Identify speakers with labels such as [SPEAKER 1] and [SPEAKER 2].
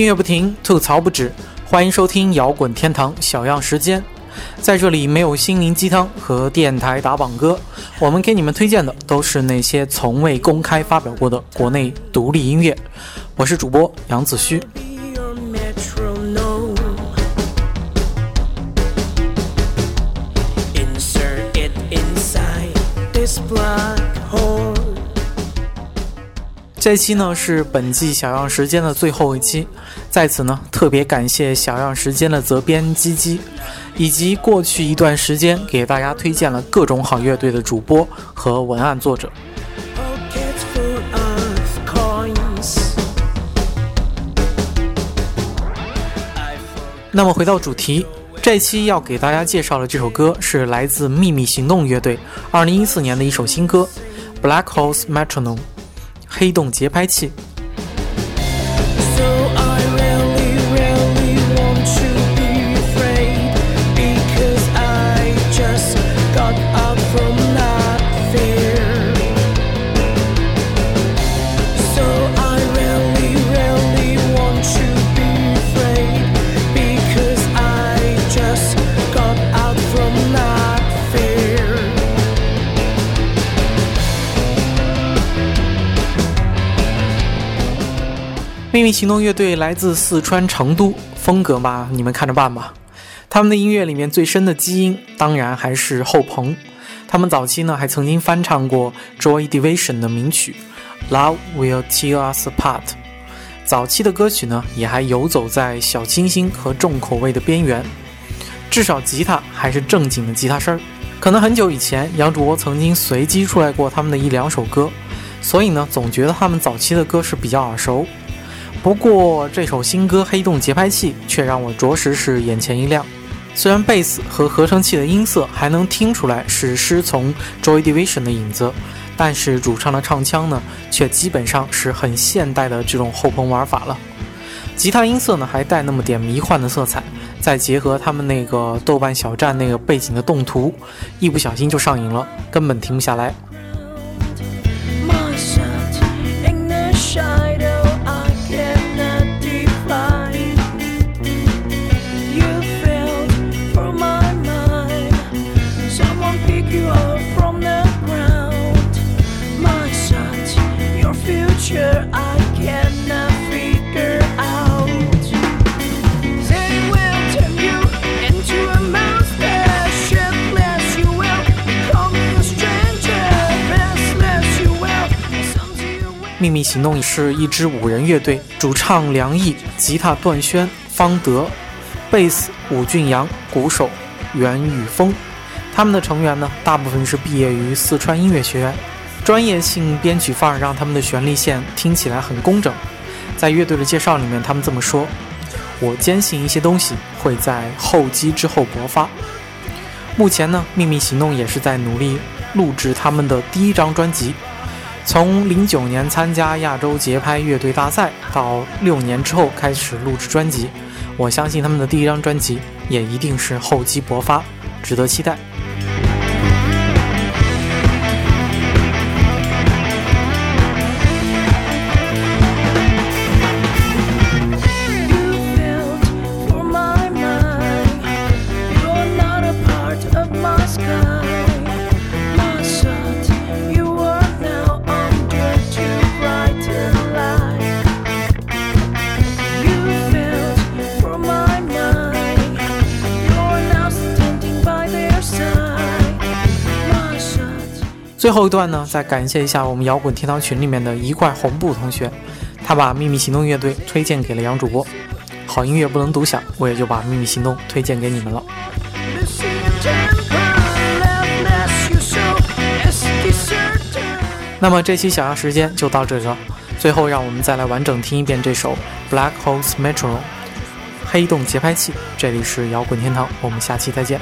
[SPEAKER 1] 音乐不停，吐槽不止，欢迎收听摇滚天堂小样时间。在这里没有心灵鸡汤和电台打榜歌，我们给你们推荐的都是那些从未公开发表过的国内独立音乐。我是主播杨子虚。这期呢是本季小样时间的最后一期，在此呢特别感谢小样时间的责编鸡鸡，以及过去一段时间给大家推荐了各种好乐队的主播和文案作者。那么回到主题，这期要给大家介绍的这首歌是来自秘密行动乐队2014年的一首新歌《Black Holes Metronome》。黑洞节拍器。秘密行动乐队来自四川成都，风格嘛，你们看着办吧。他们的音乐里面最深的基因，当然还是后朋。他们早期呢，还曾经翻唱过 Joy Division 的名曲《Love Will Tear Us Apart》。早期的歌曲呢，也还游走在小清新和重口味的边缘。至少吉他还是正经的吉他声儿。可能很久以前，杨主播曾经随机出来过他们的一两首歌，所以呢，总觉得他们早期的歌是比较耳熟。不过这首新歌《黑洞节拍器》却让我着实是眼前一亮。虽然贝斯和合成器的音色还能听出来是师从 Joy Division 的影子，但是主唱的唱腔呢，却基本上是很现代的这种后朋玩法了。吉他音色呢，还带那么点迷幻的色彩，再结合他们那个豆瓣小站那个背景的动图，一不小心就上瘾了，根本停不下来。秘密行动是一支五人乐队，主唱梁毅，吉他段轩、方德，贝斯武俊阳，鼓手袁宇峰。他们的成员呢，大部分是毕业于四川音乐学院，专业性编曲范儿让他们的旋律线听起来很工整。在乐队的介绍里面，他们这么说：“我坚信一些东西会在后机之后勃发。”目前呢，秘密行动也是在努力录制他们的第一张专辑。从零九年参加亚洲节拍乐队大赛，到六年之后开始录制专辑，我相信他们的第一张专辑也一定是厚积薄发，值得期待。最后一段呢，再感谢一下我们摇滚天堂群里面的一块红布同学，他把秘密行动乐队推荐给了杨主播。好音乐不能独享，我也就把秘密行动推荐给你们了。那么这期小样时间就到这里了，最后让我们再来完整听一遍这首《Black Holes Metro》黑洞节拍器。这里是摇滚天堂，我们下期再见。